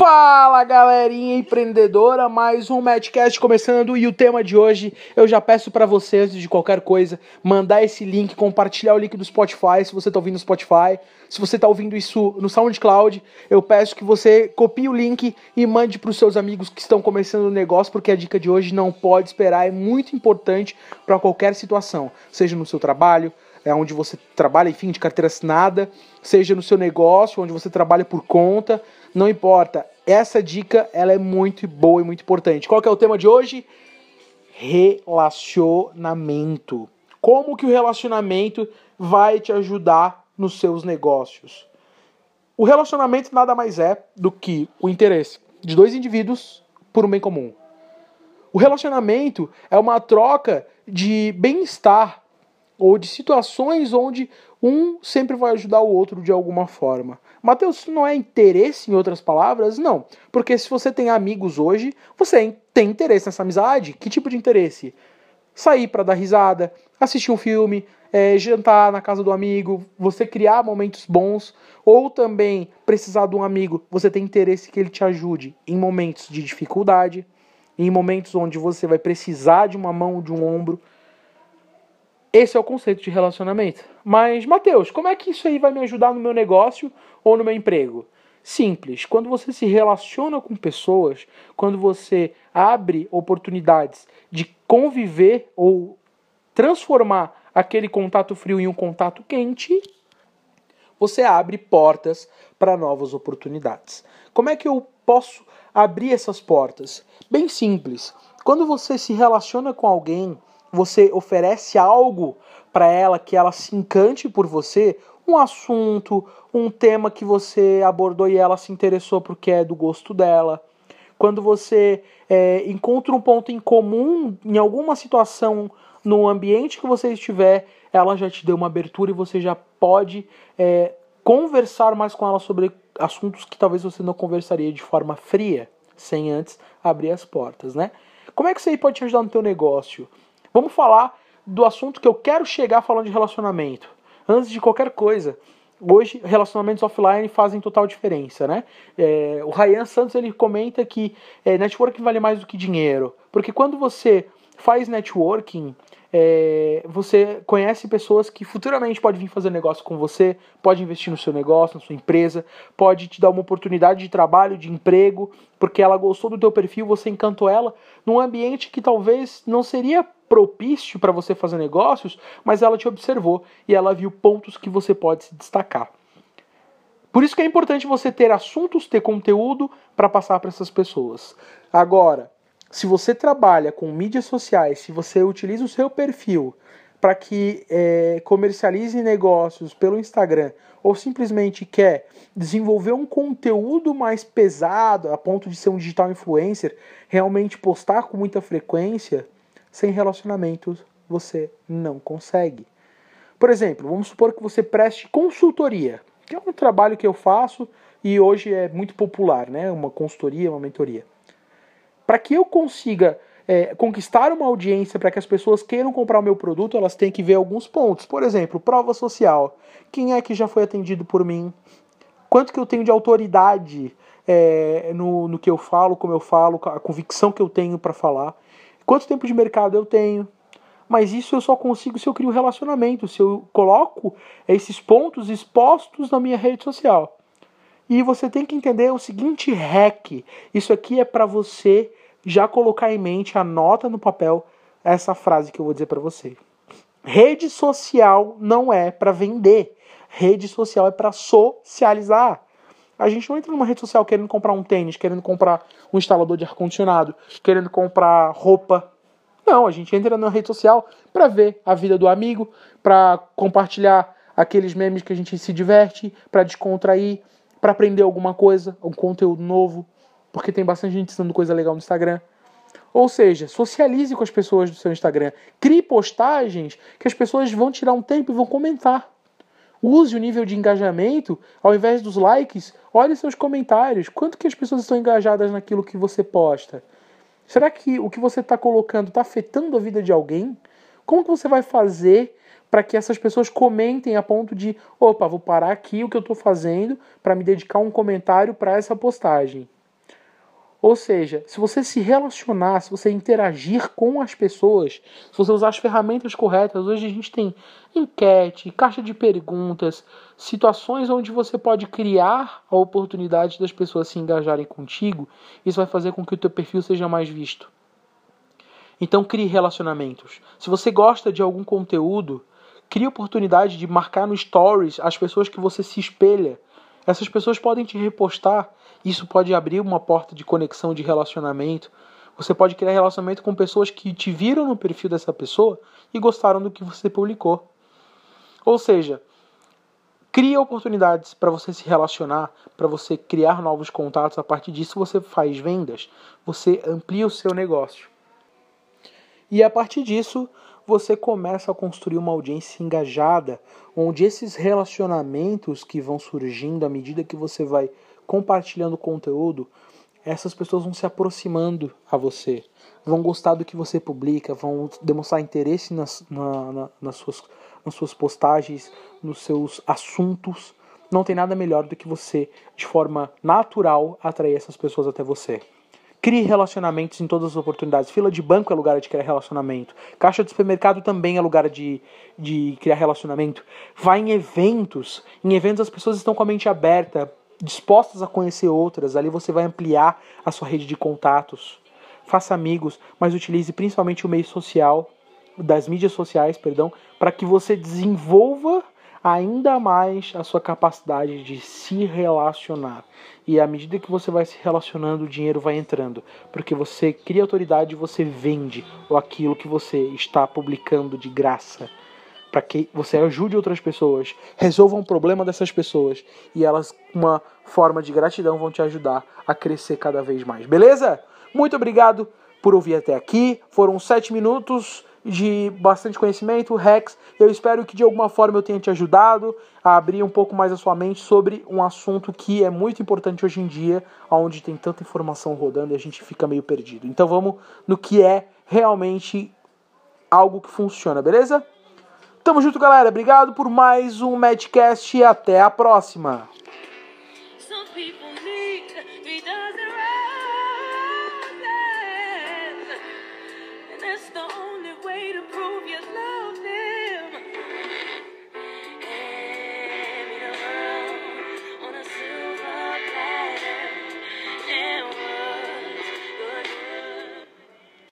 Fala galerinha empreendedora, mais um Madcast começando e o tema de hoje eu já peço para você antes de qualquer coisa mandar esse link, compartilhar o link do Spotify se você tá ouvindo no Spotify, se você tá ouvindo isso no SoundCloud, eu peço que você copie o link e mande para os seus amigos que estão começando o negócio porque a dica de hoje não pode esperar, é muito importante para qualquer situação, seja no seu trabalho, é onde você trabalha, enfim, de carteira assinada, seja no seu negócio, onde você trabalha por conta, não importa. Essa dica ela é muito boa e muito importante. Qual que é o tema de hoje? Relacionamento. Como que o relacionamento vai te ajudar nos seus negócios? O relacionamento nada mais é do que o interesse de dois indivíduos por um bem comum. O relacionamento é uma troca de bem-estar ou de situações onde um sempre vai ajudar o outro de alguma forma. Mateus, não é interesse em outras palavras? Não. Porque se você tem amigos hoje, você tem interesse nessa amizade. Que tipo de interesse? Sair para dar risada, assistir um filme, é, jantar na casa do amigo, você criar momentos bons, ou também precisar de um amigo, você tem interesse que ele te ajude em momentos de dificuldade, em momentos onde você vai precisar de uma mão, de um ombro. Esse é o conceito de relacionamento. Mas, Mateus, como é que isso aí vai me ajudar no meu negócio ou no meu emprego? Simples. Quando você se relaciona com pessoas, quando você abre oportunidades de conviver ou transformar aquele contato frio em um contato quente, você abre portas para novas oportunidades. Como é que eu posso abrir essas portas? Bem simples. Quando você se relaciona com alguém, você oferece algo para ela que ela se encante por você, um assunto, um tema que você abordou e ela se interessou porque é do gosto dela. Quando você é, encontra um ponto em comum em alguma situação no ambiente que você estiver, ela já te deu uma abertura e você já pode é, conversar mais com ela sobre assuntos que talvez você não conversaria de forma fria, sem antes abrir as portas, né? Como é que isso aí pode te ajudar no teu negócio? Vamos falar do assunto que eu quero chegar falando de relacionamento. Antes de qualquer coisa, hoje relacionamentos offline fazem total diferença, né? É, o Ryan Santos ele comenta que é, networking vale mais do que dinheiro, porque quando você faz networking, é, você conhece pessoas que futuramente podem vir fazer negócio com você, pode investir no seu negócio, na sua empresa, pode te dar uma oportunidade de trabalho, de emprego, porque ela gostou do teu perfil, você encantou ela num ambiente que talvez não seria propício para você fazer negócios, mas ela te observou e ela viu pontos que você pode se destacar. Por isso que é importante você ter assuntos, ter conteúdo para passar para essas pessoas. Agora, se você trabalha com mídias sociais, se você utiliza o seu perfil para que é, comercialize negócios pelo Instagram ou simplesmente quer desenvolver um conteúdo mais pesado a ponto de ser um digital influencer, realmente postar com muita frequência, sem relacionamentos você não consegue. Por exemplo, vamos supor que você preste consultoria, que é um trabalho que eu faço e hoje é muito popular, né? Uma consultoria, uma mentoria. Para que eu consiga é, conquistar uma audiência para que as pessoas queiram comprar o meu produto, elas têm que ver alguns pontos. Por exemplo, prova social. Quem é que já foi atendido por mim? Quanto que eu tenho de autoridade é, no, no que eu falo, como eu falo, a convicção que eu tenho para falar? quanto tempo de mercado eu tenho. Mas isso eu só consigo se eu crio relacionamento, se eu coloco esses pontos expostos na minha rede social. E você tem que entender o seguinte hack. Isso aqui é para você já colocar em mente, anota no papel essa frase que eu vou dizer para você. Rede social não é para vender. Rede social é para socializar. A gente não entra numa rede social querendo comprar um tênis, querendo comprar um instalador de ar-condicionado, querendo comprar roupa. Não, a gente entra na rede social para ver a vida do amigo, para compartilhar aqueles memes que a gente se diverte, para descontrair, para aprender alguma coisa, um conteúdo novo, porque tem bastante gente ensinando coisa legal no Instagram. Ou seja, socialize com as pessoas do seu Instagram. Crie postagens que as pessoas vão tirar um tempo e vão comentar. Use o nível de engajamento, ao invés dos likes, olhe seus comentários. Quanto que as pessoas estão engajadas naquilo que você posta? Será que o que você está colocando está afetando a vida de alguém? Como que você vai fazer para que essas pessoas comentem a ponto de, opa, vou parar aqui o que eu estou fazendo para me dedicar um comentário para essa postagem? Ou seja, se você se relacionar, se você interagir com as pessoas, se você usar as ferramentas corretas, hoje a gente tem enquete, caixa de perguntas, situações onde você pode criar a oportunidade das pessoas se engajarem contigo, isso vai fazer com que o teu perfil seja mais visto. Então crie relacionamentos. Se você gosta de algum conteúdo, crie oportunidade de marcar no stories as pessoas que você se espelha. Essas pessoas podem te repostar isso pode abrir uma porta de conexão, de relacionamento. Você pode criar relacionamento com pessoas que te viram no perfil dessa pessoa e gostaram do que você publicou. Ou seja, cria oportunidades para você se relacionar, para você criar novos contatos. A partir disso, você faz vendas, você amplia o seu negócio. E a partir disso, você começa a construir uma audiência engajada, onde esses relacionamentos que vão surgindo à medida que você vai compartilhando conteúdo, essas pessoas vão se aproximando a você, vão gostar do que você publica, vão demonstrar interesse nas, na, na, nas, suas, nas suas postagens, nos seus assuntos. Não tem nada melhor do que você, de forma natural, atrair essas pessoas até você. Crie relacionamentos em todas as oportunidades. Fila de banco é lugar de criar relacionamento. Caixa de supermercado também é lugar de, de criar relacionamento. Vá em eventos. Em eventos as pessoas estão com a mente aberta dispostas a conhecer outras, ali você vai ampliar a sua rede de contatos. Faça amigos, mas utilize principalmente o meio social, das mídias sociais, perdão, para que você desenvolva ainda mais a sua capacidade de se relacionar. E à medida que você vai se relacionando, o dinheiro vai entrando, porque você cria autoridade, você vende aquilo que você está publicando de graça para que você ajude outras pessoas, resolva um problema dessas pessoas e elas, uma forma de gratidão, vão te ajudar a crescer cada vez mais. Beleza? Muito obrigado por ouvir até aqui. Foram sete minutos de bastante conhecimento, Rex. Eu espero que de alguma forma eu tenha te ajudado a abrir um pouco mais a sua mente sobre um assunto que é muito importante hoje em dia, onde tem tanta informação rodando e a gente fica meio perdido. Então vamos no que é realmente algo que funciona, beleza? Tamo junto, galera. Obrigado por mais um Madcast e até a próxima.